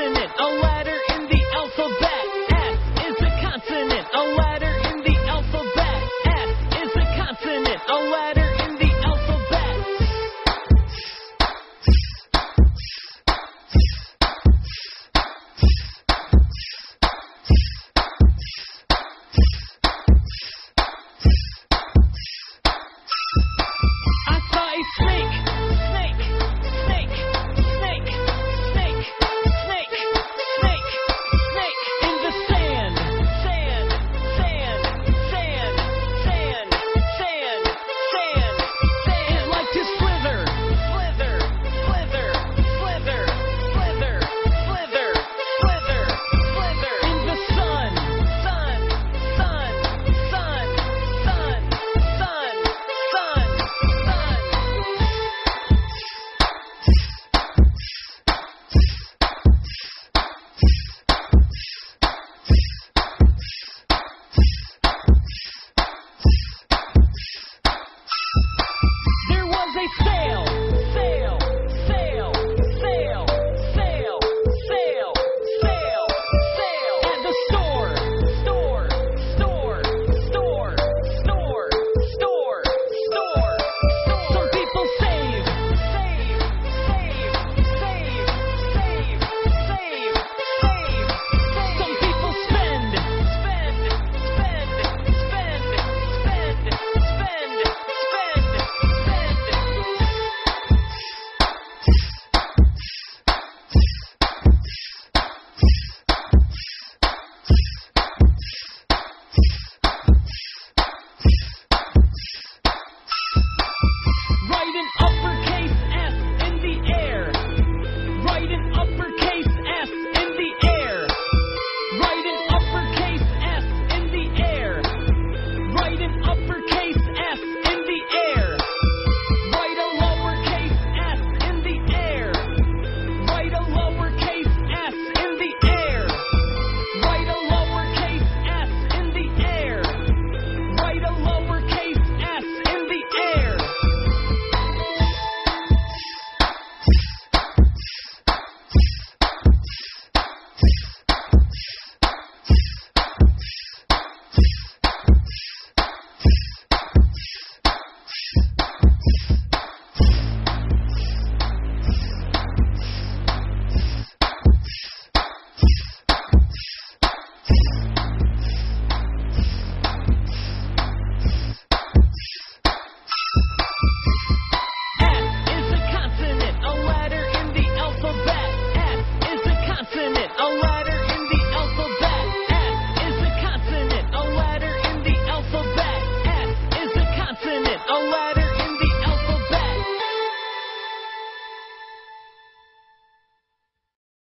a consonant, Sail,